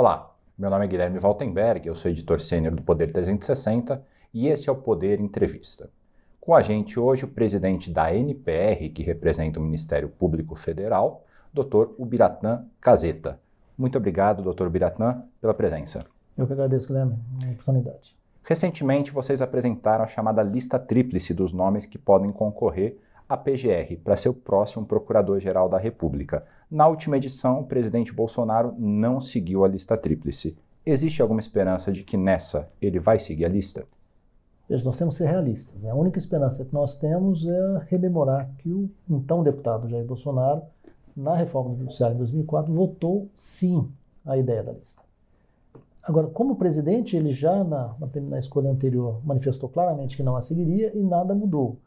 Olá, meu nome é Guilherme Valtenberg, eu sou editor sênior do Poder 360 e esse é o Poder Entrevista. Com a gente hoje o presidente da NPR, que representa o Ministério Público Federal, Dr. Ubiratã Caseta. Muito obrigado, Dr. Ubiratã, pela presença. Eu que agradeço, Guilherme, a oportunidade. Recentemente, vocês apresentaram a chamada lista tríplice dos nomes que podem concorrer à PGR para ser o próximo Procurador-Geral da República. Na última edição, o presidente Bolsonaro não seguiu a lista tríplice. Existe alguma esperança de que nessa ele vai seguir a lista? Veja, nós temos que ser realistas. A única esperança que nós temos é rememorar que o então deputado Jair Bolsonaro, na reforma do Judiciário em 2004, votou sim a ideia da lista. Agora, como presidente, ele já na, na, na escolha anterior manifestou claramente que não a seguiria e nada mudou.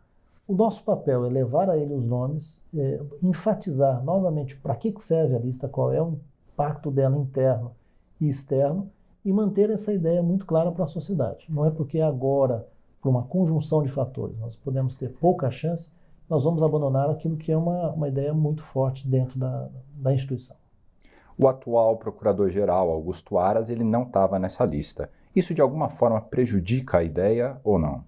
O nosso papel é levar a ele os nomes, é, enfatizar novamente para que serve a lista, qual é o impacto dela interno e externo, e manter essa ideia muito clara para a sociedade. Não é porque agora, por uma conjunção de fatores, nós podemos ter pouca chance, nós vamos abandonar aquilo que é uma, uma ideia muito forte dentro da, da instituição. O atual procurador-geral, Augusto Aras, ele não estava nessa lista. Isso de alguma forma prejudica a ideia ou não?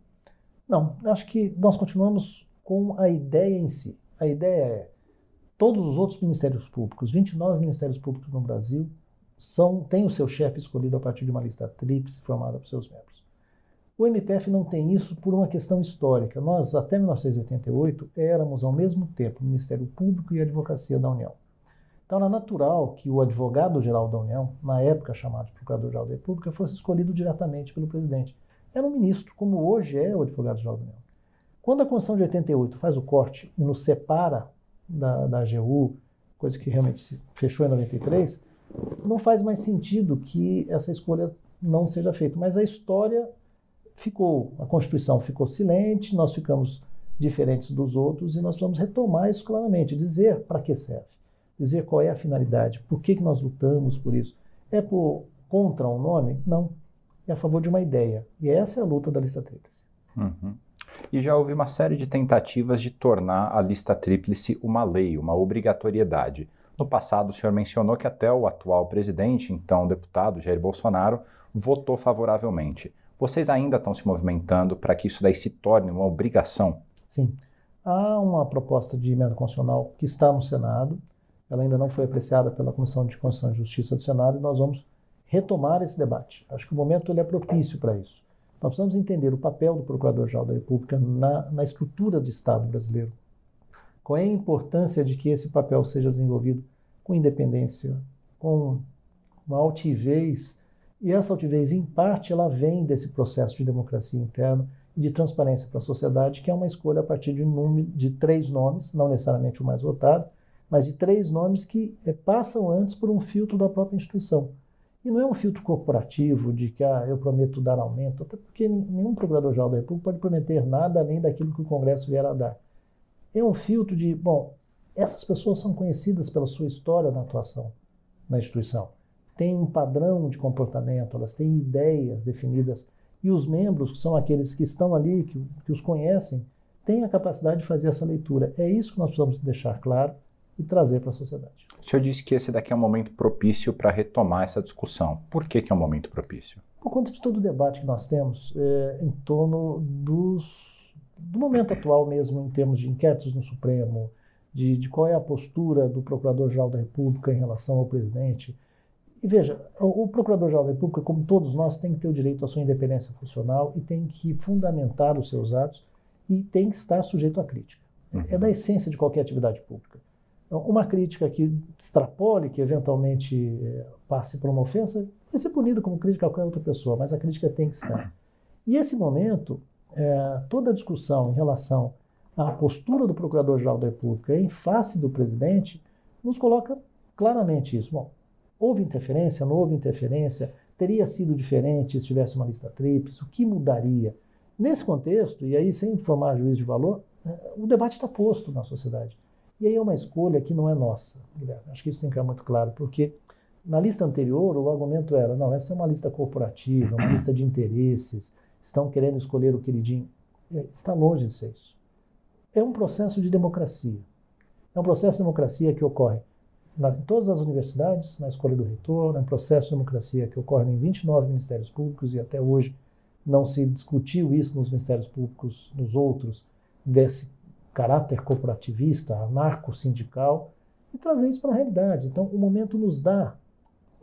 Não, acho que nós continuamos com a ideia em si. A ideia é todos os outros ministérios públicos, 29 ministérios públicos no Brasil, são, têm o seu chefe escolhido a partir de uma lista tríplice formada por seus membros. O MPF não tem isso por uma questão histórica. Nós, até 1988, éramos ao mesmo tempo Ministério Público e Advocacia da União. Então era natural que o advogado-geral da União, na época chamado Procurador-Geral da República, fosse escolhido diretamente pelo presidente. Era um ministro, como hoje é o advogado-geral da União. Quando a Constituição de 88 faz o corte e nos separa da, da AGU, coisa que realmente se fechou em 93, não faz mais sentido que essa escolha não seja feita. Mas a história ficou, a Constituição ficou silente, nós ficamos diferentes dos outros e nós precisamos retomar isso claramente, dizer para que serve, dizer qual é a finalidade, por que, que nós lutamos por isso. É por, contra um nome? Não. É a favor de uma ideia. E essa é a luta da lista tríplice. Uhum. E já houve uma série de tentativas de tornar a lista tríplice uma lei, uma obrigatoriedade. No passado, o senhor mencionou que até o atual presidente, então deputado Jair Bolsonaro, votou favoravelmente. Vocês ainda estão se movimentando para que isso daí se torne uma obrigação? Sim. Há uma proposta de emenda constitucional que está no Senado. Ela ainda não foi apreciada pela Comissão de Constituição e Justiça do Senado e nós vamos retomar esse debate. Acho que o momento ele é propício para isso. Nós precisamos entender o papel do Procurador-Geral da República na, na estrutura do Estado brasileiro. Qual é a importância de que esse papel seja desenvolvido com independência, com uma altivez, e essa altivez, em parte, ela vem desse processo de democracia interna e de transparência para a sociedade, que é uma escolha a partir de, um número, de três nomes, não necessariamente o mais votado, mas de três nomes que é, passam antes por um filtro da própria instituição. E não é um filtro corporativo de que ah, eu prometo dar aumento, até porque nenhum procurador-geral da República pode prometer nada além daquilo que o Congresso vier a dar é um filtro de, bom, essas pessoas são conhecidas pela sua história na atuação na instituição. Têm um padrão de comportamento, elas têm ideias definidas. E os membros, que são aqueles que estão ali, que, que os conhecem, têm a capacidade de fazer essa leitura. É isso que nós precisamos deixar claro e trazer para a sociedade. O senhor disse que esse daqui é um momento propício para retomar essa discussão. Por que, que é um momento propício? Por conta de todo o debate que nós temos é, em torno dos do momento atual mesmo, em termos de inquéritos no Supremo, de, de qual é a postura do Procurador-Geral da República em relação ao presidente. E veja, o, o Procurador-Geral da República, como todos nós, tem que ter o direito à sua independência funcional e tem que fundamentar os seus atos e tem que estar sujeito à crítica. Uhum. É da essência de qualquer atividade pública. Então, uma crítica que extrapole, que eventualmente é, passe por uma ofensa, vai ser punida como crítica a qualquer outra pessoa, mas a crítica tem que estar. E esse momento é, toda a discussão em relação à postura do Procurador-Geral da República em face do presidente nos coloca claramente isso. Bom, houve interferência, não houve interferência, teria sido diferente se tivesse uma lista tríplice, o que mudaria? Nesse contexto, e aí sem formar juízo de valor, é, o debate está posto na sociedade. E aí é uma escolha que não é nossa, Guilherme. Acho que isso tem que ficar muito claro, porque na lista anterior o argumento era, não, essa é uma lista corporativa, uma lista de interesses, estão querendo escolher o queridinho. É, está longe de ser isso. É um processo de democracia. É um processo de democracia que ocorre nas, em todas as universidades, na escolha do reitor, no processo de democracia que ocorre em 29 ministérios públicos e até hoje não se discutiu isso nos ministérios públicos, nos outros, desse caráter corporativista, anarco-sindical, e trazer isso para a realidade. Então, o momento nos dá,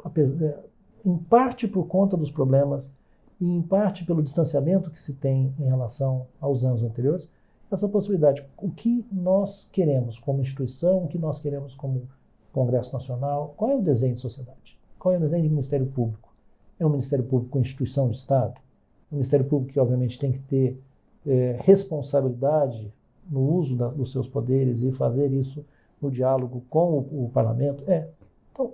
é, em parte por conta dos problemas e em parte pelo distanciamento que se tem em relação aos anos anteriores, essa possibilidade. O que nós queremos como instituição, o que nós queremos como Congresso Nacional, qual é o desenho de sociedade? Qual é o desenho de Ministério Público? É um Ministério Público instituição de Estado? Um Ministério Público que, obviamente, tem que ter é, responsabilidade no uso da, dos seus poderes e fazer isso no diálogo com o, o parlamento? É. Então,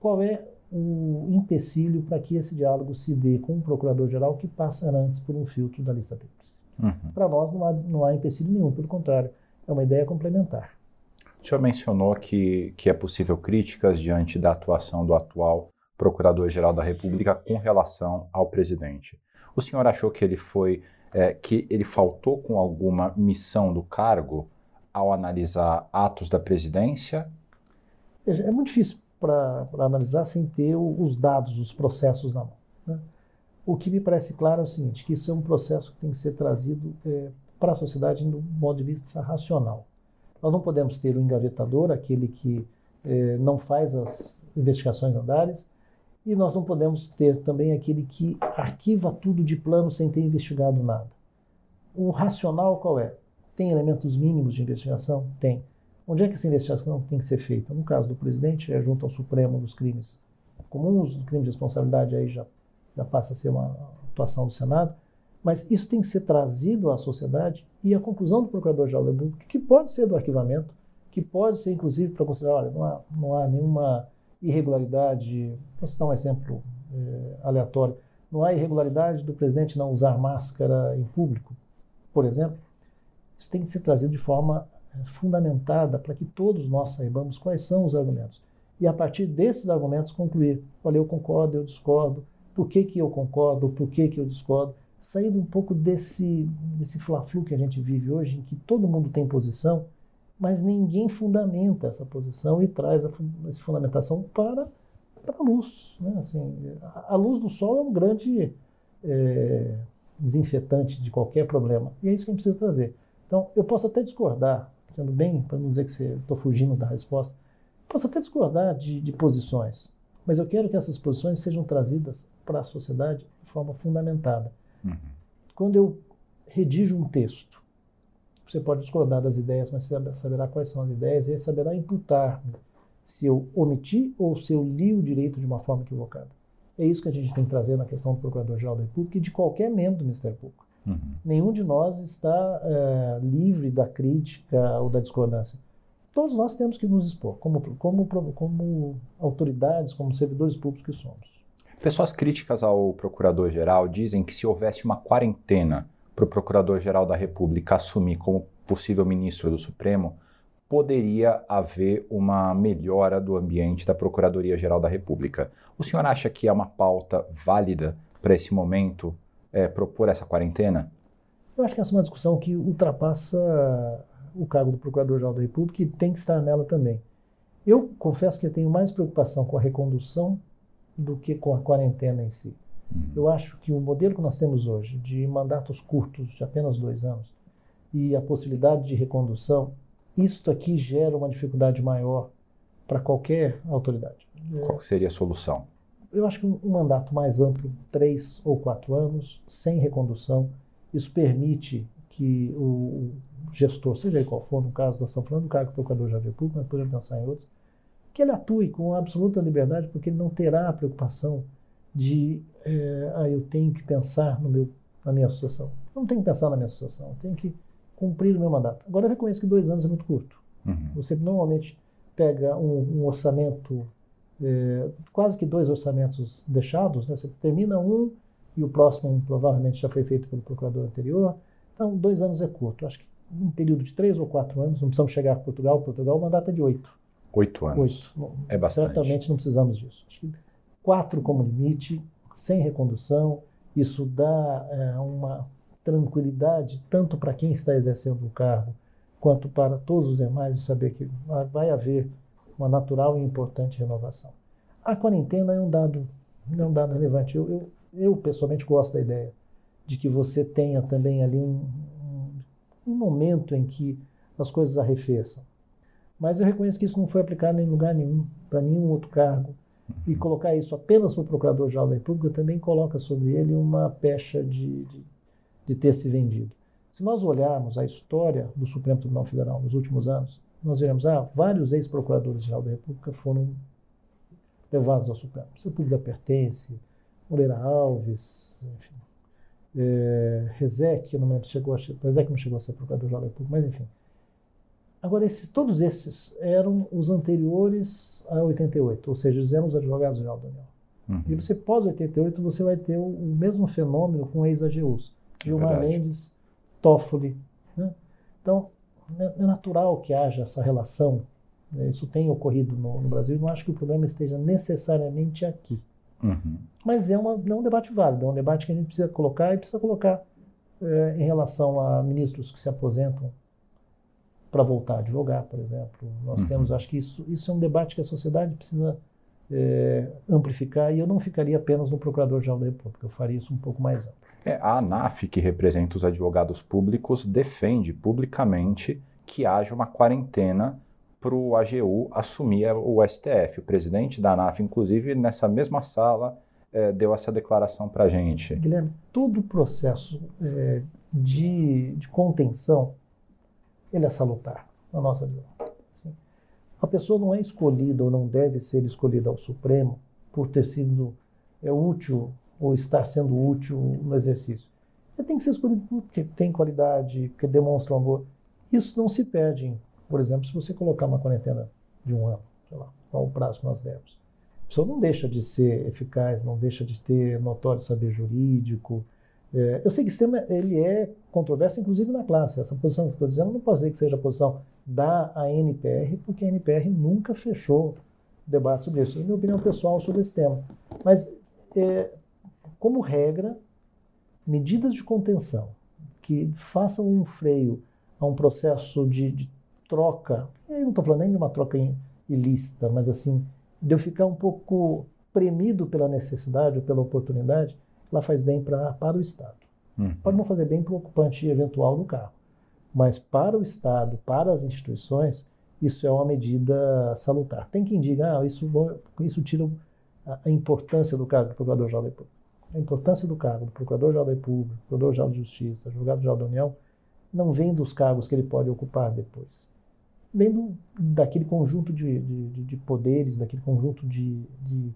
qual é o empecilho para que esse diálogo se dê com um procurador-geral que passa antes por um filtro da lista tríplice? Uhum. Para nós não há, não há empecilho nenhum, pelo contrário, é uma ideia complementar. O senhor mencionou que, que é possível críticas diante da atuação do atual Procurador-Geral da República com relação ao presidente. O senhor achou que ele foi é, que ele faltou com alguma missão do cargo ao analisar atos da presidência? É muito difícil para analisar sem ter os dados, os processos na mão. Né? O que me parece claro é o seguinte, que isso é um processo que tem que ser trazido é, para a sociedade do modo de vista racional. Nós não podemos ter o engavetador, aquele que é, não faz as investigações andares, e nós não podemos ter também aquele que arquiva tudo de plano sem ter investigado nada. O racional qual é? Tem elementos mínimos de investigação? Tem. Onde é que essa investigação tem que ser feita? No caso do presidente, é junto ao Supremo dos crimes comuns, do crime de responsabilidade, aí já já passa a ser uma atuação do Senado, mas isso tem que ser trazido à sociedade e a conclusão do Procurador-Geral da República, que pode ser do arquivamento, que pode ser inclusive para considerar, olha, não há, não há nenhuma irregularidade, posso dar um exemplo é, aleatório, não há irregularidade do presidente não usar máscara em público, por exemplo, isso tem que ser trazido de forma é, fundamentada para que todos nós saibamos quais são os argumentos. E a partir desses argumentos concluir, olha, eu concordo, eu discordo, por que, que eu concordo, por que, que eu discordo, saindo um pouco desse, desse fla-flu que a gente vive hoje, em que todo mundo tem posição, mas ninguém fundamenta essa posição e traz a, essa fundamentação para, para a luz. Né? Assim, a, a, luz do sol é um grande é, desinfetante de qualquer problema, e é isso que a gente precisa trazer. Então, eu posso até discordar, sendo bem, para não dizer que estou fugindo da resposta, posso até discordar de, de posições, mas eu quero que essas posições sejam trazidas para a sociedade de forma fundamentada. Uhum. Quando eu redijo um texto, você pode discordar das ideias, mas você saberá quais são as ideias e saberá imputar se eu omiti ou se eu li o direito de uma forma equivocada. É isso que a gente tem que trazer na questão do Procurador-Geral da República e de qualquer membro do Ministério Público. Uhum. Nenhum de nós está é, livre da crítica ou da discordância. Todos nós temos que nos expor, como, como, como autoridades, como servidores públicos que somos. Pessoas críticas ao Procurador-Geral dizem que se houvesse uma quarentena para o Procurador-Geral da República assumir como possível ministro do Supremo, poderia haver uma melhora do ambiente da Procuradoria-Geral da República. O senhor acha que é uma pauta válida para esse momento é, propor essa quarentena? Eu acho que essa é uma discussão que ultrapassa o cargo do Procurador-Geral da República e tem que estar nela também. Eu confesso que eu tenho mais preocupação com a recondução do que com a quarentena em si. Uhum. Eu acho que o modelo que nós temos hoje, de mandatos curtos, de apenas dois anos, e a possibilidade de recondução, isso aqui gera uma dificuldade maior para qualquer autoridade. Qual seria a solução? Eu acho que um, mandato mais amplo, três ou quatro anos, sem recondução, isso permite que o, gestor, seja ele qual for, no caso, nós estamos falando do cargo procurador-geral da República, mas podemos pensar em outros, que ele atue com absoluta liberdade, porque ele não terá a preocupação de, é, ah, eu tenho que pensar no meu, na minha associação. Eu não tenho que pensar na minha associação, eu tenho que cumprir o meu mandato. Agora, eu reconheço que dois anos é muito curto. Uhum. Você normalmente pega um, um orçamento, é, quase que dois orçamentos deixados, né? você termina um e o próximo provavelmente já foi feito pelo procurador anterior. Então, dois anos é curto. Eu acho que um período de três ou quatro anos, não precisamos chegar a Portugal, Portugal o mandato é de oito. Oito anos. Oito. É bastante. Certamente não precisamos disso. Acho que quatro como limite, sem recondução. Isso dá é, uma tranquilidade tanto para quem está exercendo o cargo quanto para todos os demais de saber que vai haver uma natural e importante renovação. A quarentena é um dado, é um dado relevante. Eu, eu, eu pessoalmente gosto da ideia de que você tenha também ali um, um, um momento em que as coisas arrefeçam. Mas eu reconheço que isso não foi aplicado em lugar nenhum, para nenhum outro cargo. E colocar isso apenas para o Procurador-Geral da República também coloca sobre ele uma pecha de, de, de ter se vendido. Se nós olharmos a história do Supremo Tribunal Federal nos últimos anos, nós veremos, ah, vários ex-procuradores-geral da República foram levados ao Supremo. Sepúlveda Pertence, Moreira Alves, enfim. É, Rezec, eu não lembro se chegou a Rezec não chegou a ser procurador-geral da República, mas enfim. Agora, esses, todos esses eram os anteriores a 88, ou seja, eles eram os advogados-geral da União. Uhum. E você pós-88, você vai ter o, o mesmo fenômeno com ex-AGUs. É Gilmar é Mendes, Toffoli. Né? Então, é, é natural que haja essa relação. Né? Isso tem ocorrido no, no Brasil. Não acho que o problema esteja necessariamente aqui. Uhum. Mas é, uma, é um debate válido, é um debate que a gente precisa colocar e precisa colocar é, em relação a ministros que se aposentam para voltar a advogar, por exemplo. Nós uhum. temos, acho que isso, isso é um debate que a sociedade precisa é, amplificar e eu não ficaria apenas no Procurador-Geral da República, eu faria isso um pouco mais amplo. É, a ANAF, que representa os advogados públicos, defende publicamente que haja uma quarentena para o AGU assumir o STF. O presidente da ANAF, inclusive, nessa mesma sala, é, deu essa declaração para a gente. Guilherme, todo o processo é, de, de contenção ele é salutar, na nossa visão. Assim, a pessoa não é escolhida ou não deve ser escolhida ao Supremo por ter sido é, útil ou estar sendo útil no exercício. Ele tem que ser escolhido porque tem qualidade, porque demonstra um amor. Isso não se perde, por exemplo, se você colocar uma quarentena de um ano, sei lá, qual o prazo que nós demos. A pessoa não deixa de ser eficaz, não deixa de ter notório saber jurídico, é, eu sei que esse tema ele é controverso, inclusive na classe. Essa posição que estou dizendo não posso dizer que seja a posição da ANPR, porque a ANPR nunca fechou debate sobre isso. É minha opinião pessoal sobre esse tema. Mas, é, como regra, medidas de contenção que façam um freio a um processo de, de troca, eu não estou falando nem de uma troca ilícita, mas assim, de eu ficar um pouco premido pela necessidade ou pela oportunidade, ela faz bem pra, para o Estado. Uhum. Pode não fazer bem para o ocupante eventual do carro, mas para o Estado, para as instituições, isso é uma medida salutar. Tem quem diga, ah, isso, isso tira a, importância do cargo do Procurador-Geral da República. A importância do cargo do Procurador-Geral da República, Procurador-Geral de Justiça, Advogado-Geral da União, não vem dos cargos que ele pode ocupar depois. Vem do, daquele conjunto de, de, de poderes, daquele conjunto de, de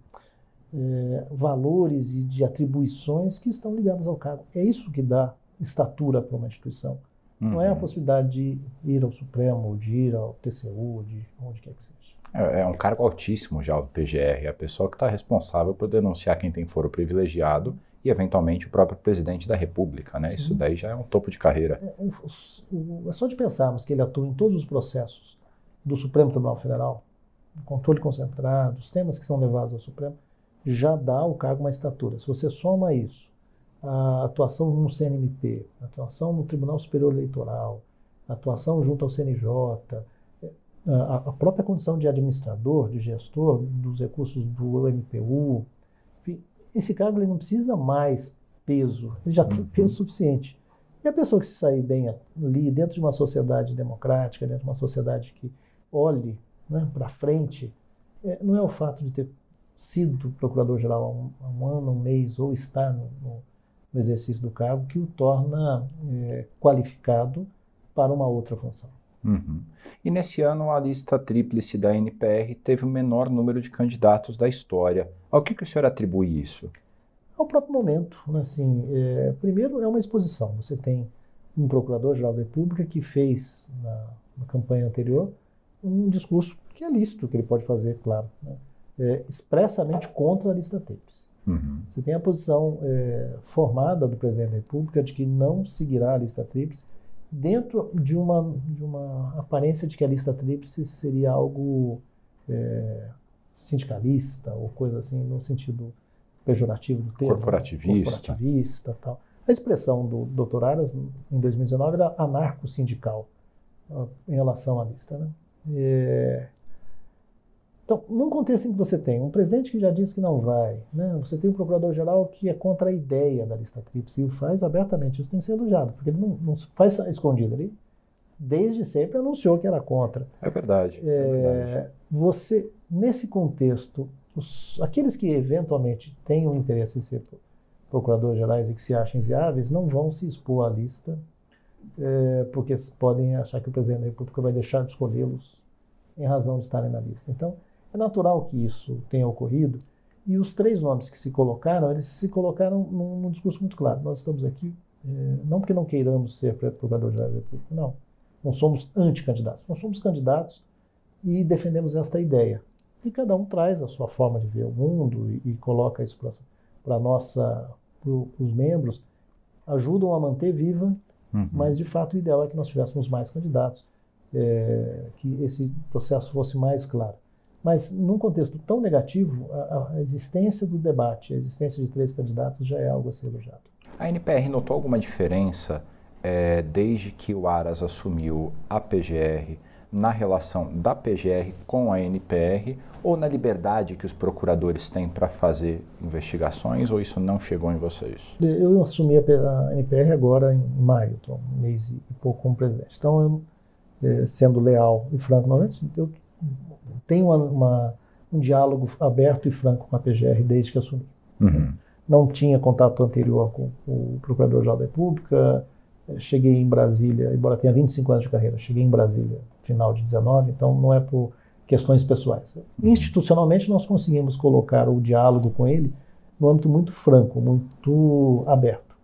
é, valores e de atribuições que estão ligadas ao cargo. É isso que dá estatura para uma instituição. Uhum. Não é a uhum. possibilidade de ir ao Supremo, ou de ir ao TCU, de onde quer que seja. É, é um cargo altíssimo já o PGR, é a pessoa que está responsável por denunciar quem tem foro privilegiado e, eventualmente, o próprio presidente da República. Né? Isso daí já é um topo de carreira. É, é só de pensarmos que ele atua em todos os processos do Supremo Tribunal Federal, controle concentrado, os temas que são levados ao Supremo, já dá ao cargo uma estatura. Se você soma isso, a atuação no CNMP, a atuação no Tribunal Superior Eleitoral, a atuação junto ao CNJ, é, a, própria condição de administrador, de gestor dos recursos do MPU, esse cargo ele não precisa mais peso, ele já tem uhum. peso suficiente. E a pessoa que se sair bem ali dentro de uma sociedade democrática, dentro de uma sociedade que olhe né, para frente, é, não é o fato de ter sido procurador-geral há, um, há um, ano, um mês, ou está no, no, no exercício do cargo, que o torna é, qualificado para uma outra função. Uhum. E nesse ano, a lista tríplice da NPR teve o menor número de candidatos da história. Ao que, que o senhor atribui isso? Ao próprio momento. Né, assim, é, primeiro, é uma exposição. Você tem um procurador-geral da República que fez, na, na, campanha anterior, um discurso que é lícito, que ele pode fazer, claro. Né? É, expressamente contra a lista tríplice. Uhum. Você tem a posição é, formada do presidente da República de que não seguirá a lista tríplice dentro de uma, de uma aparência de que a lista tríplice seria algo é, sindicalista ou coisa assim, no sentido pejorativo do termo. Corporativista. Corporativista tal. A expressão do Dr. Aras, em 2019, era anarco-sindical em relação à lista. Né? É, Então, num contexto em que você tem um presidente que já disse que não vai, né? você tem um procurador-geral que é contra a ideia da lista tríplice e o faz abertamente, isso tem que ser elogiado, porque ele não, não faz escondido, ele desde sempre anunciou que era contra. É verdade. É, é verdade. Você, nesse contexto, os, aqueles que eventualmente tenham interesse em ser procuradores-gerais e que se achem viáveis não vão se expor à lista, é, porque podem achar que o presidente da República vai deixar de escolhê-los em razão de estarem na lista. Então, é natural que isso tenha ocorrido. E os três nomes que se colocaram, eles se colocaram num, num discurso muito claro. Nós estamos aqui, é, não porque não queiramos ser procurador-geral da República, não. Não somos anticandidatos. Nós somos candidatos e defendemos esta ideia. E cada um traz a sua forma de ver o mundo e, e coloca isso para nossa, para os membros, ajudam a manter viva, uhum. mas de fato o ideal é que nós tivéssemos mais candidatos, é, que esse processo fosse mais claro. Mas num contexto tão negativo, a, a, existência do debate, a existência de três candidatos já é algo a ser elogiado. A NPR notou alguma diferença é, desde que o Aras assumiu a PGR na relação da PGR com a NPR ou na liberdade que os procuradores têm para fazer investigações ou isso não chegou em vocês? Eu assumi a NPR agora em maio, então, um mês e pouco como presidente. Então, eu, é, sendo leal e franco, eu tenho uma, uma, um diálogo aberto e franco com a PGR desde que assumi. Uhum. Não tinha contato anterior com o Procurador-Geral da República, cheguei em Brasília, embora tenha 25 anos de carreira, cheguei em Brasília final de 19, então não é por questões pessoais. Institucionalmente, nós conseguimos colocar o diálogo com ele no âmbito muito franco, muito aberto.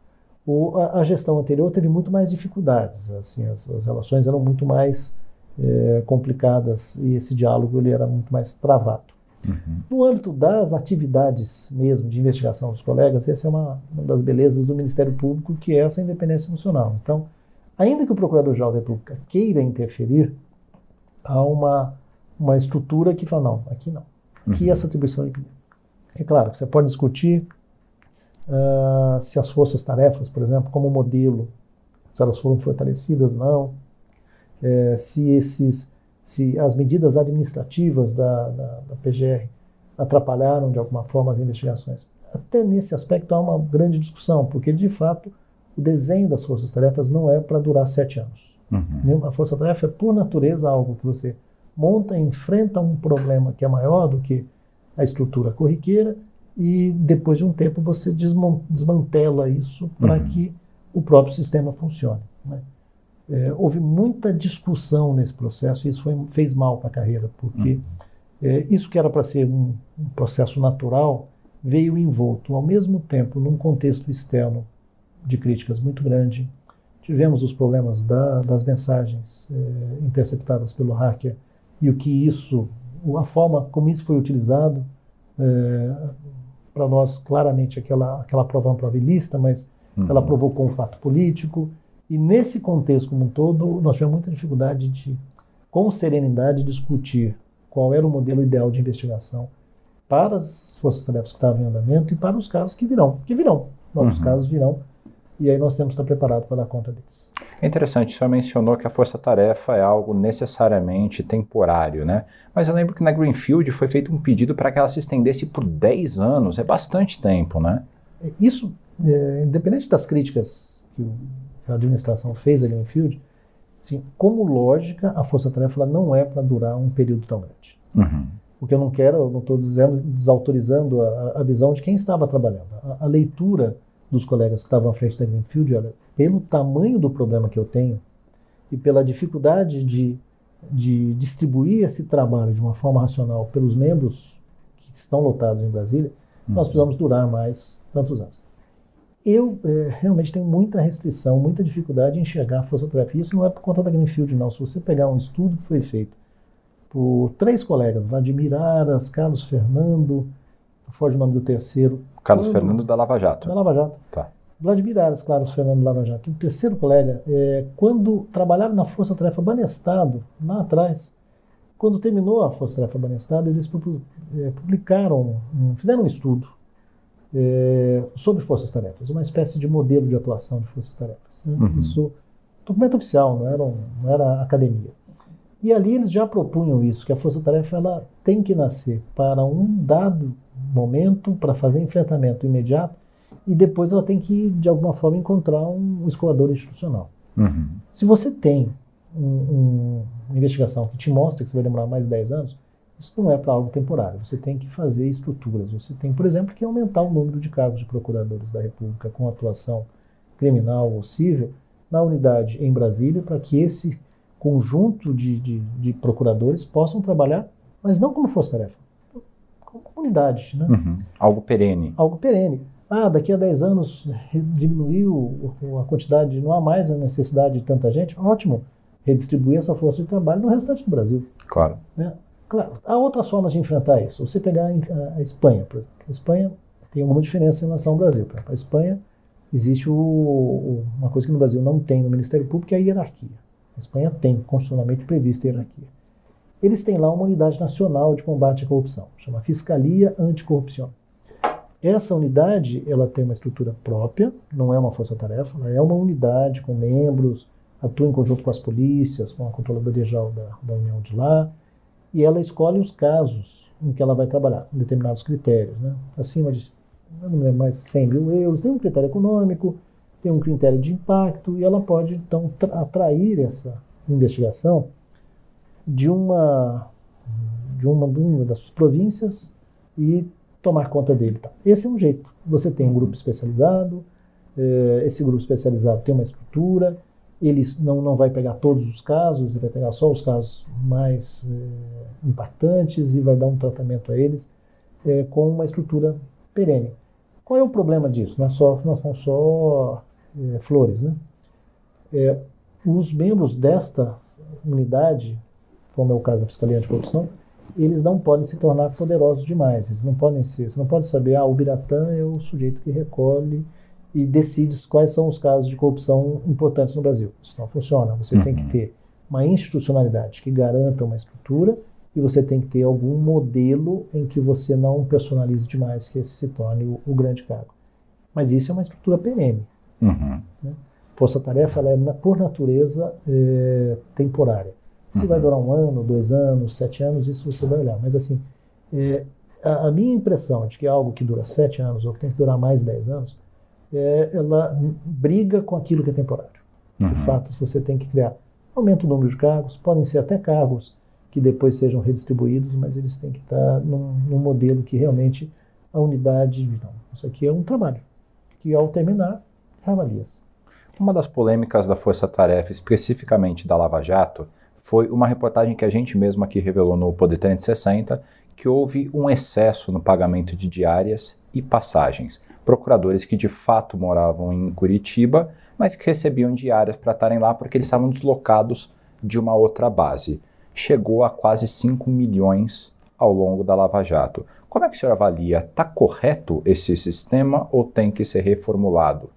O, a, a, gestão anterior teve muito mais dificuldades, assim, as, as relações eram muito mais é, complicadas e esse diálogo ele era muito mais travado. Uhum. No âmbito das atividades mesmo de investigação dos colegas, essa é uma, uma, das belezas do Ministério Público, que é essa independência funcional. Então, ainda que o Procurador-Geral da República queira interferir, há uma, uma estrutura que fala, não, aqui não. Aqui uhum. essa atribuição é É claro, você pode discutir uh, se as forças-tarefas, por exemplo, como modelo, se elas foram fortalecidas, não. É, se esses se as medidas administrativas da, da, da, PGR atrapalharam de alguma forma as investigações. Até nesse aspecto há uma grande discussão, porque de fato o desenho das forças-tarefas não é para durar sete anos. Uhum. A força-tarefa é, por natureza, algo que você monta, enfrenta um problema que é maior do que a estrutura corriqueira e depois de um tempo você desmantela isso para uhum. que o próprio sistema funcione. Né? É, houve muita discussão nesse processo e isso foi, fez mal para a carreira, porque uhum. é, isso que era para ser um, um, processo natural veio envolto, ao mesmo tempo, num contexto externo de críticas muito grande. Tivemos os problemas da, das mensagens é, interceptadas pelo hacker e o que isso, a forma como isso foi utilizado, é, para nós, claramente, aquela, aquela prova é ilícita, mas uhum. ela provocou um fato político e nesse contexto como um todo, nós tivemos muita dificuldade de, com serenidade, discutir qual era o modelo ideal de investigação para as forças-tarefas que estavam em andamento e para os casos que virão, que virão. Novos uhum. casos virão. E aí nós temos que estar preparados para dar conta deles. É interessante, o senhor mencionou que a força-tarefa é algo necessariamente temporário, né? Mas eu lembro que na Greenfield foi feito um pedido para que ela se estendesse por 10 anos, é bastante tempo, né? Isso, é, independente das críticas que o a administração fez a Greenfield, assim, como lógica, a força-tarefa não é para durar um período tão grande. Uhum. O que eu não quero, eu não estou dizendo, desautorizando a, a, visão de quem estava trabalhando. A, a, leitura dos colegas que estavam à frente da Greenfield, olha, pelo tamanho do problema que eu tenho e pela dificuldade de, de distribuir esse trabalho de uma forma racional pelos membros que estão lotados em Brasília, uhum. nós precisamos durar mais tantos anos eu é, realmente tenho muita restrição, muita dificuldade em enxergar a força-tarefa. Isso não é por conta da Greenfield, não. Se você pegar um estudo que foi feito por três colegas, Vladimir Aras, Carlos Fernando, foge o nome do terceiro. Carlos quando, Fernando da Lava Jato. Da Lava Jato. Tá. Vladimir Aras, Carlos Fernando da Lava Jato. O terceiro colega, é, quando trabalharam na Força Tarefa Banestado, lá atrás, quando terminou a Força Tarefa Banestado, eles é, publicaram, fizeram um estudo é, sobre forças-tarefas, uma espécie de modelo de atuação de forças-tarefas. Né? Uhum. Isso, documento oficial, não era, um, não era academia. E ali eles já propunham isso, que a força-tarefa ela tem que nascer para um dado momento, para fazer enfrentamento imediato, e depois ela tem que, de alguma forma, encontrar um escoador institucional. Uhum. Se você tem um, um, uma investigação que te mostra que você vai demorar mais de 10 anos, isso não é para algo temporário. Você tem que fazer estruturas. Você tem, por exemplo, que aumentar o número de cargos de procuradores da República com atuação criminal ou civil na unidade em Brasília, para que esse conjunto de, de, de, procuradores possam trabalhar, mas não como força-tarefa, como unidade. Né? Uhum. Algo perene. Algo perene. Ah, daqui a 10 anos diminuiu a quantidade, não há mais a necessidade de tanta gente. Ótimo, redistribuir essa força de trabalho no restante do Brasil. Claro. Né? Claro, há outras formas de enfrentar isso. Você pegar a Espanha, por exemplo. A Espanha tem alguma diferença em relação ao Brasil. Exemplo, a Espanha existe o, uma coisa que no Brasil não tem no Ministério Público, que é a hierarquia. A Espanha tem constitucionalmente prevista a hierarquia. Eles têm lá uma unidade nacional de combate à corrupção, chama Fiscalia Anticorrupção. Essa unidade, ela tem uma estrutura própria, não é uma força-tarefa, ela é uma unidade com membros, atua em conjunto com as polícias, com a Controladoria Geral da, da União de lá, e ela escolhe os casos em que ela vai trabalhar, com determinados critérios, né? acima de não me lembro mais 100 mil euros, tem um critério econômico, tem um critério de impacto, e ela pode, então, atrair essa investigação de uma, de uma, de uma das suas províncias e tomar conta dele. Tá? Esse é um jeito. Você tem um grupo especializado, eh, esse grupo especializado tem uma estrutura, ele não, não vai pegar todos os casos, ele vai pegar só os casos mais eh, impactantes e vai dar um tratamento a eles eh, com uma estrutura perene. Qual é o problema disso? Não, é só, não são só flores. Né? os membros desta unidade, como é o caso da Fiscalia Anticorrupção, eles não podem se tornar poderosos demais. Eles não podem ser. Você não pode saber, ah, o Biratã é o sujeito que recolhe e decide quais são os casos de corrupção importantes no Brasil. Isso não funciona. Você uhum. tem que uhum. ter uma institucionalidade que garanta uma estrutura e você tem que ter algum modelo em que você não personalize demais que esse se torne o, o grande cargo. Mas isso é uma estrutura perene. Uhum. Né? Força-tarefa é, por natureza, é, temporária. Se vai durar um ano, dois anos, sete anos, isso você vai olhar. Mas assim, é, a, a, minha impressão de que algo que dura sete anos ou que tem que durar mais dez anos, é, ela briga com aquilo que é temporário. Uhum. De fato, você tem que criar. Aumenta o número de cargos, podem ser até cargos que depois sejam redistribuídos, mas eles têm que estar num, num modelo que realmente a unidade. Não, isso aqui é um trabalho que ao terminar, reavalia-se. Uma das polêmicas da Força Tarefa, especificamente da Lava Jato, foi uma reportagem que a gente mesmo aqui revelou no Poder 360, que houve um excesso no pagamento de diárias e passagens. Procuradores que de fato moravam em Curitiba, mas que recebiam diárias para estarem lá porque eles estavam deslocados de uma outra base. Chegou a quase 5 milhões ao longo da Lava Jato. Como é que o senhor avalia? Está correto esse sistema ou tem que ser reformulado?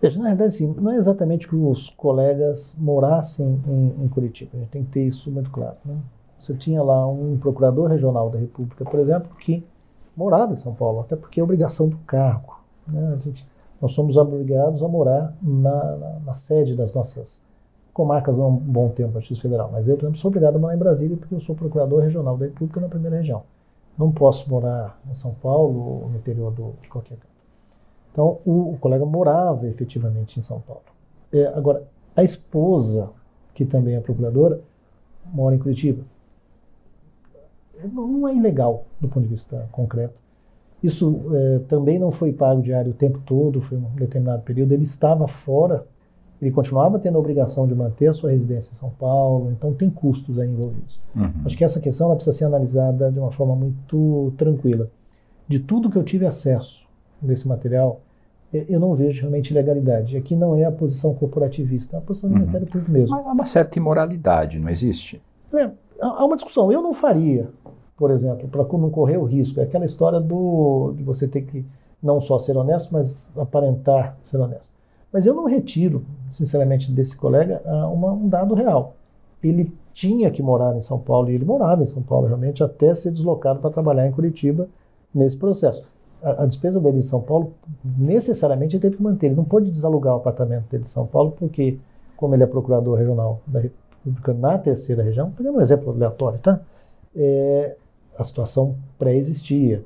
Veja, na verdade, assim, não é exatamente que os colegas morassem em, em Curitiba, a gente tem que ter isso muito claro. Né? Você tinha lá um procurador regional da República, por exemplo, que morava em São Paulo, até porque é obrigação do cargo. Né? A gente, nós somos obrigados a morar na, na, na sede das nossas comarcas há um bom tempo, Justiça Federal. Mas eu, por exemplo, sou obrigado a morar em Brasília porque eu sou procurador regional da República na primeira região. Não posso morar em São Paulo ou no interior do, de qualquer canto. Então, o, o colega morava efetivamente em São Paulo. É, agora, a esposa, que também é procuradora, mora em Curitiba. Não, é ilegal do ponto de vista concreto. Isso é, também não foi pago diário o tempo todo, foi um determinado período. Ele estava fora, ele continuava tendo a obrigação de manter a sua residência em São Paulo, então tem custos aí envolvidos. Uhum. Acho que essa questão ela precisa ser analisada de uma forma muito tranquila. De tudo que eu tive acesso desse material, eu não vejo realmente ilegalidade. Aqui não é a posição corporativista, é a posição do uhum. Ministério Público mesmo. Mas há uma certa imoralidade, não existe? É, há uma discussão. Eu não faria, por exemplo, para não correr o risco. É aquela história do, de você ter que não só ser honesto, mas aparentar ser honesto. Mas eu não retiro, sinceramente, desse colega ah, uma, um dado real. Ele tinha que morar em São Paulo, e ele morava em São Paulo realmente, até ser deslocado para trabalhar em Curitiba nesse processo a, a, despesa dele em São Paulo, necessariamente ele teve que manter. Ele não pôde desalugar o apartamento dele em São Paulo, porque, como ele é procurador regional da República, na terceira região, pegando um exemplo aleatório, tá? É, a situação pré-existia.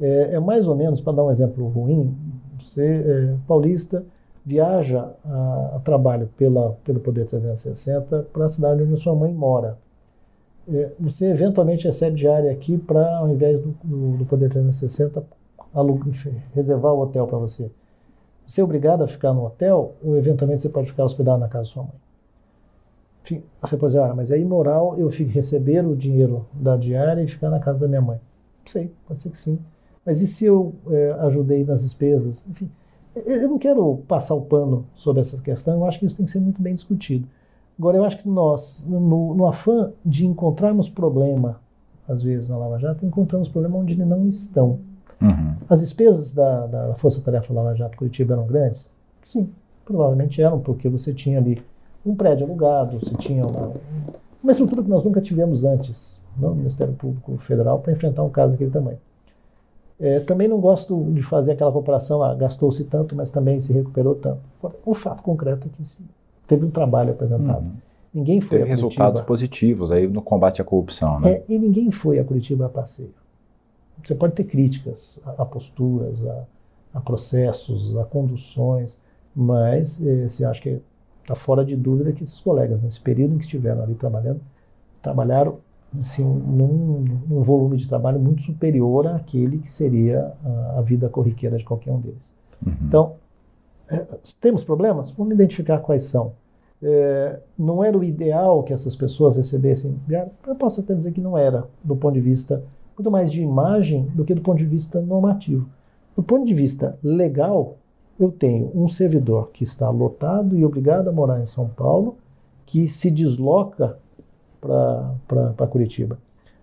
É, é, mais ou menos, para dar um exemplo ruim, você, é, paulista, viaja a, a, trabalho pela, pelo Poder 360 para a cidade onde sua mãe mora. É, você eventualmente recebe diária aqui para, ao invés do, do, do Poder 360, reservar o hotel para você. Você é obrigado a ficar no hotel ou eventualmente você pode ficar hospedado na casa da sua mãe. Pode dizer, ah, mas é imoral eu receber o dinheiro da diária e ficar na casa da minha mãe. Não sei, pode ser que sim. Mas e se eu é, ajudei nas despesas? Enfim, eu não quero passar o pano sobre essa questão, eu acho que isso tem que ser muito bem discutido. Agora, eu acho que nós, no, no afã de encontrarmos problema, às vezes na Lava Jato, encontramos problema onde não estão. Uhum. As despesas da, da Força Tarefa Lava Jato Curitiba eram grandes? Sim, provavelmente eram, porque você tinha ali um prédio alugado, você tinha uma, uma estrutura que nós nunca tivemos antes no Ministério Público Federal para enfrentar um caso daquele tamanho. É, também não gosto de fazer aquela comparação, ah, gastou-se tanto, mas também se recuperou tanto. O fato concreto é que teve um trabalho apresentado. Uhum. Ninguém foi teve resultados positivos aí no combate à corrupção, né? É, e ninguém foi a Curitiba a passeio. Você pode ter críticas a, a posturas, a, a, processos, a conduções, mas é, você acha que está fora de dúvida que esses colegas, nesse período em que estiveram ali trabalhando, trabalharam assim, num, num, volume de trabalho muito superior àquele que seria a, a vida corriqueira de qualquer um deles. Uhum. Então, é, temos problemas? Vamos identificar quais são. É, não era o ideal que essas pessoas recebessem. Eu posso até dizer que não era, do ponto de vista muito mais de imagem do que do ponto de vista normativo. Do ponto de vista legal, eu tenho um servidor que está lotado e obrigado a morar em São Paulo, que se desloca para Curitiba.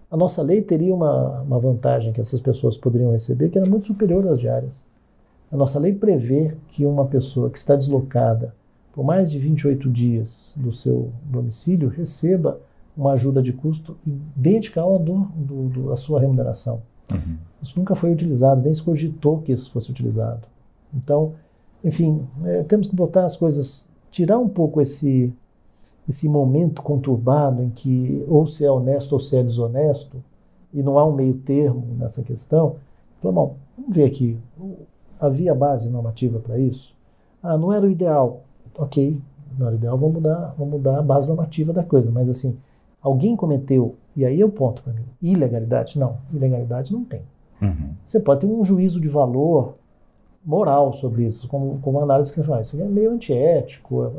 A nossa lei teria uma, uma vantagem que essas pessoas poderiam receber, que era muito superior às diárias. A nossa lei prevê que uma pessoa que está deslocada por mais de 28 dias do seu domicílio receba uma ajuda de custo idêntica à do, do, do, da sua remuneração. Uhum. Isso nunca foi utilizado, nem se cogitou que isso fosse utilizado. Então, enfim, é, temos que botar as coisas, tirar um pouco esse, esse momento conturbado em que ou se é honesto ou se é desonesto, e não há um meio termo nessa questão. Falei, bom, vamos ver aqui, havia base normativa para isso? Ah, não era o ideal. Ok, não era o ideal, vamos mudar, vamos mudar a base normativa da coisa, mas assim, alguém cometeu, e aí é o ponto para mim, ilegalidade? Não, ilegalidade não tem. Uhum. Você pode ter um juízo de valor moral sobre isso, como, como análise que faz. Isso é meio antiético.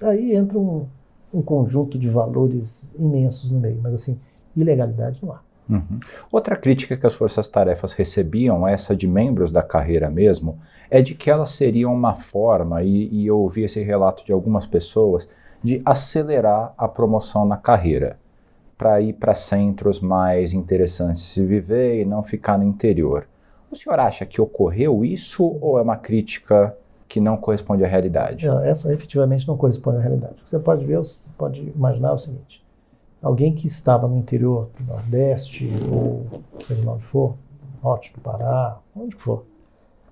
Aí entra um, um conjunto de valores imensos no meio, mas assim, ilegalidade não há. Uhum. Outra crítica que as forças-tarefas recebiam, essa de membros da carreira mesmo, é de que elas seriam uma forma, e, e eu ouvi esse relato de algumas pessoas, de acelerar a promoção na carreira, para ir para centros mais interessantes de se viver e não ficar no interior. O senhor acha que ocorreu isso ou é uma crítica que não corresponde à realidade? Não, essa efetivamente não corresponde à realidade. Você pode ver, você pode imaginar o seguinte: alguém que estava no interior do Nordeste ou seja onde for, Norte do Pará, onde for,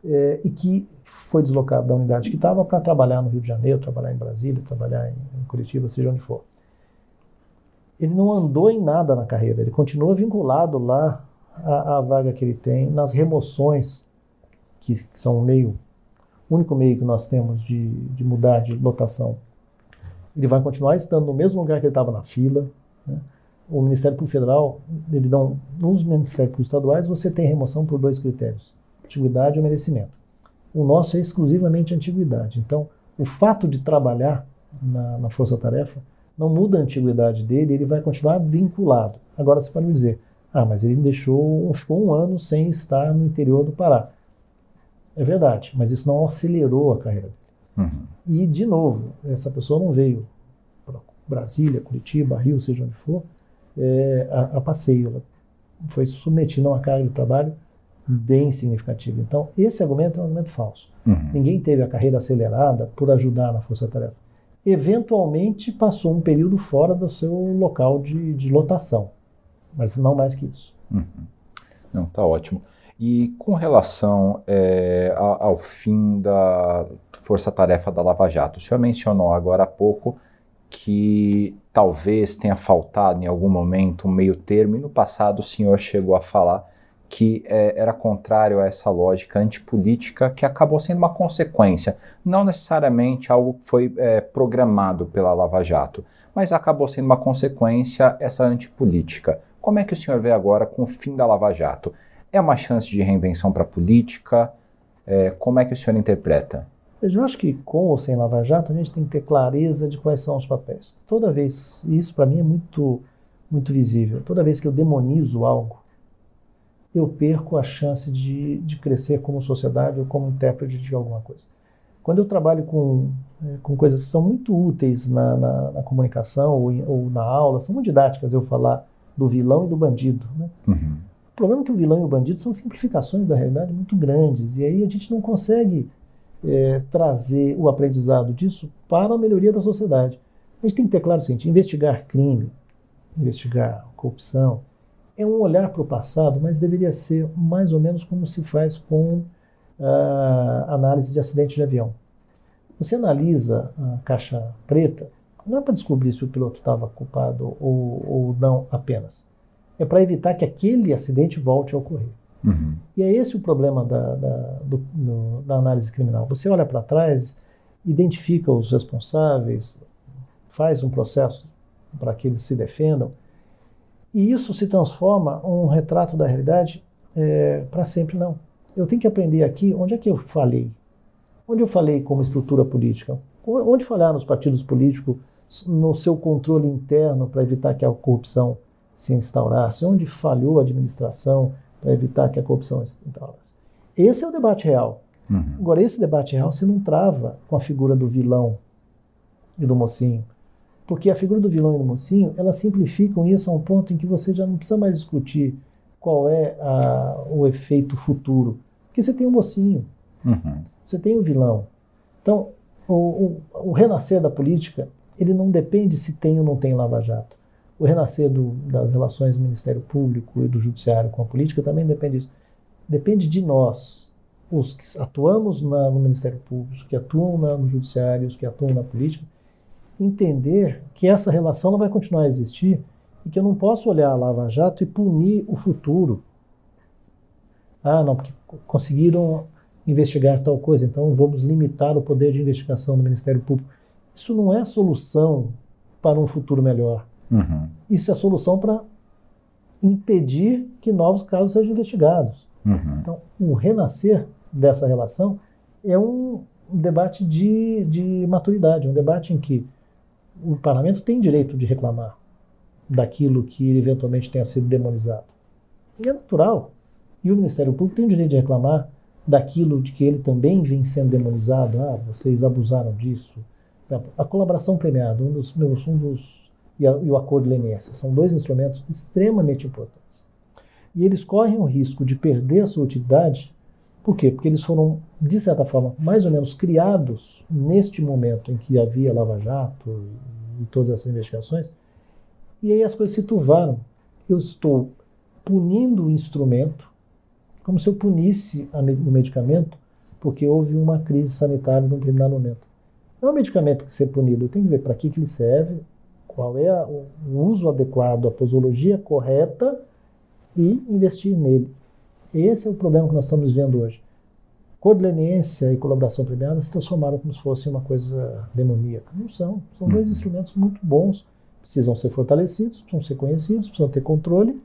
é, e que foi deslocado da unidade que estava para trabalhar no Rio de Janeiro, trabalhar em Brasília, trabalhar em, em Curitiba, seja onde for. Ele não andou em nada na carreira, ele continua vinculado lá à, à vaga que ele tem, nas remoções, que, que são o meio o único meio que nós temos de, de mudar de lotação. Ele vai continuar estando no mesmo lugar que ele estava na fila. Né? O Ministério Público Federal, ele não, nos Ministérios Públicos Estaduais, você tem remoção por dois critérios: antiguidade ou merecimento. O nosso é exclusivamente antiguidade. Então, o fato de trabalhar na, na força-tarefa não muda a antiguidade dele, ele vai continuar vinculado. Agora você pode me dizer, ah, mas ele deixou, ficou um ano sem estar no interior do Pará. É verdade, mas isso não acelerou a carreira dele. Uhum. E, de novo, essa pessoa não veio para Brasília, Curitiba, Rio, seja onde for, é, a, a, passeio. Ela foi submetida a uma carga de trabalho bem significativa. Então, esse argumento é um argumento falso. Uhum. Ninguém teve a carreira acelerada por ajudar na força-tarefa. Eventualmente, passou um período fora do seu local de, de lotação, mas não mais que isso. Uhum. Não, tá ótimo. E com relação é, ao fim da força-tarefa da Lava Jato, o senhor mencionou agora há pouco que talvez tenha faltado em algum momento um meio termo, e no passado o senhor chegou a falar que é, era contrário a essa lógica antipolítica que acabou sendo uma consequência, não necessariamente algo que foi é, programado pela Lava Jato, mas acabou sendo uma consequência essa antipolítica. Como é que o senhor vê agora com o fim da Lava Jato? É uma chance de reinvenção para a política? É, como é que o senhor interpreta? Eu acho que com ou sem Lava Jato a gente tem que ter clareza de quais são os papéis. Toda vez, isso para mim é muito, muito visível, toda vez que eu demonizo algo, eu perco a chance de, de crescer como sociedade ou como intérprete de alguma coisa. Quando eu trabalho com, é, com coisas que são muito úteis na, na, na comunicação ou, ou, na aula, são muito didáticas eu falar do vilão e do bandido. Né? Uhum. O problema é que o vilão e o bandido são simplificações da realidade muito grandes, e aí a gente não consegue é, trazer o aprendizado disso para a melhoria da sociedade. A gente tem que ter claro o seguinte: investigar crime, investigar corrupção, é um olhar para o passado, mas deveria ser mais ou menos como se faz com a ah, análise de acidente de avião. Você analisa a caixa preta, não é para descobrir se o piloto estava culpado ou, ou não apenas. É para evitar que aquele acidente volte a ocorrer. Uhum. E é esse o problema da, da, do, do, da análise criminal. Você olha para trás, identifica os responsáveis, faz um processo para que eles se defendam, e isso se transforma um retrato da realidade é, para sempre, não. Eu tenho que aprender aqui onde é que eu falei. Onde eu falei como estrutura política? Onde falhar nos partidos políticos no seu controle interno para evitar que a corrupção se instaurasse? Onde falhou a administração para evitar que a corrupção se instaurasse? Esse é o debate real. Uhum. Agora, esse debate real se não trava com a figura do vilão e do mocinho. Porque a figura do vilão e do mocinho, elas simplificam isso a um ponto em que você já não precisa mais discutir qual é a, o efeito futuro. Porque você tem o mocinho, uhum. você tem o vilão. Então, o, o, o, renascer da política, ele não depende se tem ou não tem lava-jato. O renascer do, das relações do Ministério Público e do Judiciário com a política também depende disso. Depende de nós, os que atuamos na, no Ministério Público, os que atuam na, no Judiciário, os que atuam na política, entender que essa relação não vai continuar a existir e que eu não posso olhar a Lava Jato e punir o futuro. Ah, não, porque conseguiram investigar tal coisa, então vamos limitar o poder de investigação do Ministério Público. Isso não é solução para um futuro melhor. Uhum. Isso é solução para impedir que novos casos sejam investigados. Uhum. Então, o renascer dessa relação é um debate de, de maturidade, um debate em que o parlamento tem direito de reclamar daquilo que eventualmente tenha sido demonizado. E é natural. E o Ministério Público tem o direito de reclamar daquilo de que ele também vem sendo demonizado. Ah, vocês abusaram disso. A colaboração premiada, um dos meus, um dos, e, a, e o acordo leniense, são dois instrumentos extremamente importantes. E eles correm o risco de perder a sua utilidade por quê? Porque eles foram, de certa forma, mais ou menos criados neste momento em que havia Lava Jato e todas essas investigações, e aí as coisas se turvaram. Eu estou punindo o instrumento como se eu punisse o medicamento porque houve uma crise sanitária em um determinado momento. Não é um medicamento que ser punido, tenho que ver para que, que ele serve, qual é o uso adequado, a posologia correta e investir nele. Esse é o problema que nós estamos vendo hoje. Codleniência e colaboração premiada se transformaram como se fosse uma coisa demoníaca. Não são. São dois uhum. instrumentos muito bons, precisam ser fortalecidos, precisam ser conhecidos, precisam ter controle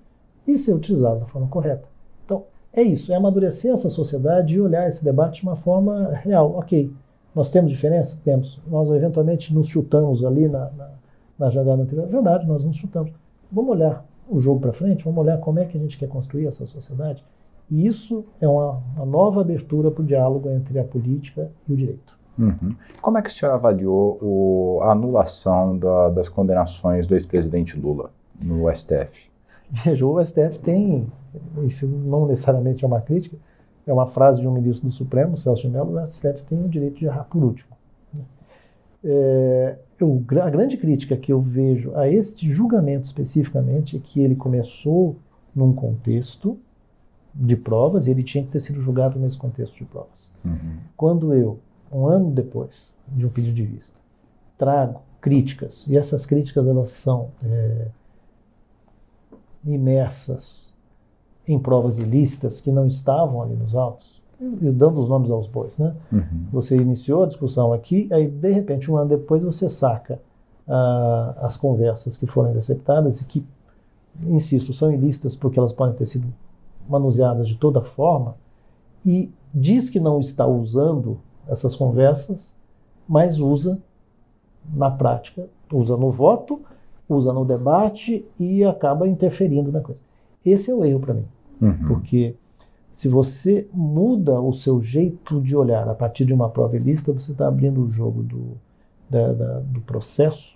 e ser utilizados da forma correta. Então, é isso, é amadurecer essa sociedade e olhar esse debate de uma forma real. Ok, nós temos diferença? Temos. Nós eventualmente nos chutamos ali na, na, na jogada anterior. Verdade, nós nos chutamos. Vamos olhar o jogo para frente, vamos olhar como é que a gente quer construir essa sociedade e isso é uma, uma nova abertura para o diálogo entre a política e o direito. Uhum. Como é que o senhor avaliou o, a anulação da, das condenações do ex-presidente Lula no STF? Veja, o STF tem, isso não necessariamente é uma crítica, é uma frase de um ministro do Supremo, Celso de Mello, o STF tem o direito de errar por último. É, eu, a grande crítica que eu vejo a este julgamento especificamente é que ele começou num contexto de provas e ele tinha que ter sido julgado nesse contexto de provas. Uhum. Quando eu, um ano depois de um pedido de vista, trago críticas, e essas críticas elas são é, imersas em provas ilícitas que não estavam ali nos autos, e dando os nomes aos bois, né? Uhum. Você iniciou a discussão aqui, aí de repente um ano depois você saca ah, as conversas que foram interceptadas e que, insisto, são ilícitas porque elas podem ter sido manuseadas de toda forma e diz que não está usando essas conversas, mas usa na prática, usa no voto, usa no debate e acaba interferindo na coisa. Esse é o erro para mim, uhum. porque se você muda o seu jeito de olhar a partir de uma prova ilícita, você está abrindo o jogo do, da, da, do processo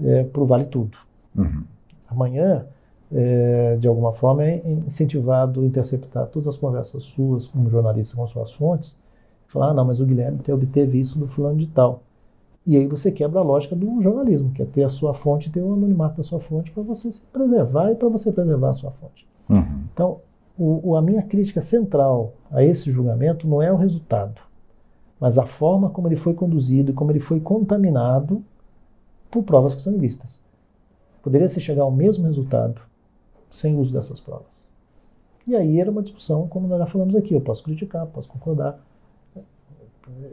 é, para o vale tudo. Uhum. Amanhã, é, de alguma forma, é incentivado a interceptar todas as conversas suas como jornalista com suas fontes, falar, ah, não, mas o Guilherme obteve isso do fulano de tal. E aí você quebra a lógica do jornalismo, que é ter a sua fonte, ter o anonimato da sua fonte para você se preservar e para você preservar a sua fonte. Uhum. Então, o, o, a minha crítica central a esse julgamento não é o resultado, mas a forma como ele foi conduzido e como ele foi contaminado por provas que são ilícitas. Poderia se chegar ao mesmo resultado sem uso dessas provas. E aí era uma discussão, como nós já falamos aqui, eu posso criticar, posso concordar.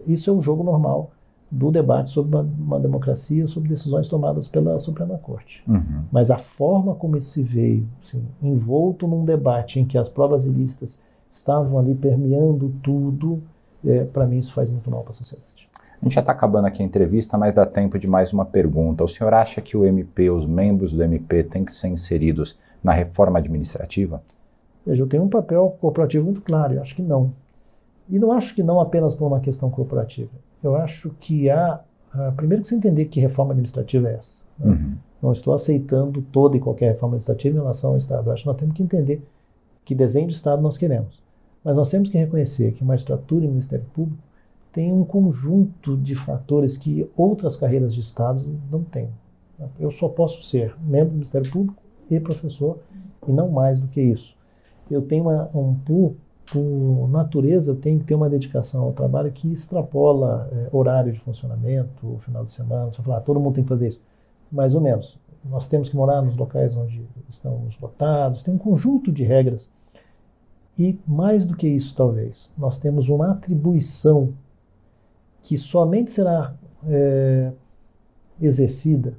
Isso é o jogo normal do debate sobre uma, uma, democracia, sobre decisões tomadas pela Suprema Corte. Uhum. Mas a forma como isso se veio, assim, envolto num debate em que as provas ilícitas estavam ali permeando tudo, é, para mim isso faz muito mal para a sociedade. A gente já está acabando aqui a entrevista, mas dá tempo de mais uma pergunta. O senhor acha que o MP, os membros do MP, têm que ser inseridos na reforma administrativa? Veja, eu tenho um papel corporativo muito claro, eu acho que não. E não acho que não apenas por uma questão corporativa. Eu acho que há. Primeiro que você entender que reforma administrativa é essa. Né? Uhum. Não estou aceitando toda e qualquer reforma administrativa em relação ao Estado. Eu acho que nós temos que entender que desenho de Estado nós queremos. Mas nós temos que reconhecer que magistratura e Ministério Público têm um conjunto de fatores que outras carreiras de Estado não têm. Eu só posso ser membro do Ministério Público e professor, e não mais do que isso. Eu tenho uma, um, pool por natureza, eu tenho que ter uma dedicação ao trabalho que extrapola é, horário de funcionamento, final de semana. Você fala, ah, todo mundo tem que fazer isso. Mais ou menos. Nós temos que morar nos locais onde estamos lotados, tem um conjunto de regras. E mais do que isso, talvez, nós temos uma atribuição que somente será é, exercida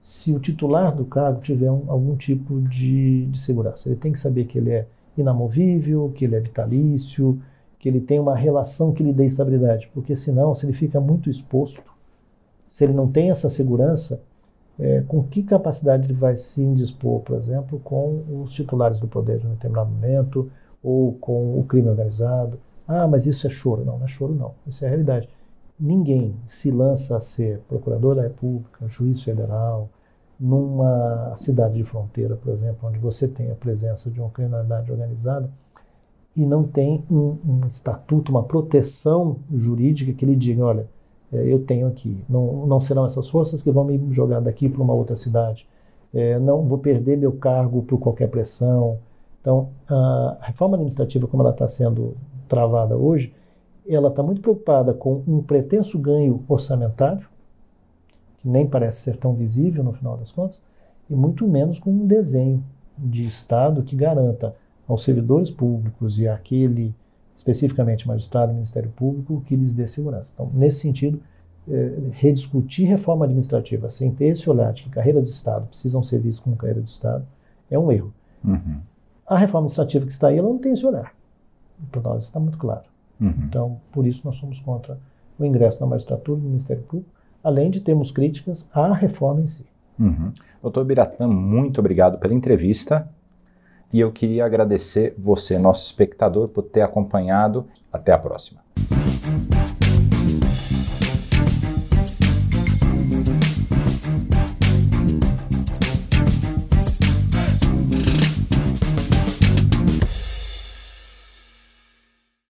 se o titular do cargo tiver um, algum tipo de, de segurança. Ele tem que saber que ele é inamovível, que ele é vitalício, que ele tem uma relação que lhe dê estabilidade, porque senão, se ele fica muito exposto, se ele não tem essa segurança, é, com que capacidade ele vai se indispor, por exemplo, com os titulares do poder de um determinado momento, ou com o crime organizado? Ah, mas isso é choro. Não, não é choro, não. Isso é a realidade. Ninguém se lança a ser procurador da República, juiz federal, numa cidade de fronteira, por exemplo, onde você tem a presença de uma criminalidade organizada e não tem um, um estatuto, uma proteção jurídica que lhe diga, olha, é, eu tenho aqui, não, não serão essas forças que vão me jogar daqui para uma outra cidade, é, não vou perder meu cargo por qualquer pressão. Então, a reforma administrativa, como ela está sendo travada hoje, ela está muito preocupada com um pretenso ganho orçamentário, que nem parece ser tão visível no final das contas, e muito menos com um desenho de Estado que garanta aos servidores públicos e àquele, especificamente magistrado e Ministério Público, que lhes dê segurança. Então, nesse sentido, eh, rediscutir reforma administrativa sem ter esse olhar de que carreiras de Estado precisam ser vistas como carreira de Estado é um erro. Uhum. A reforma administrativa que está aí, ela não tem esse olhar. Para nós está muito claro. Uhum. Então, por isso nós somos contra o ingresso na magistratura e no Ministério Público, além de termos críticas à reforma em si. Uhum. Doutor Biratã, muito obrigado pela entrevista. E eu queria agradecer você, nosso espectador, por ter acompanhado. Até a próxima.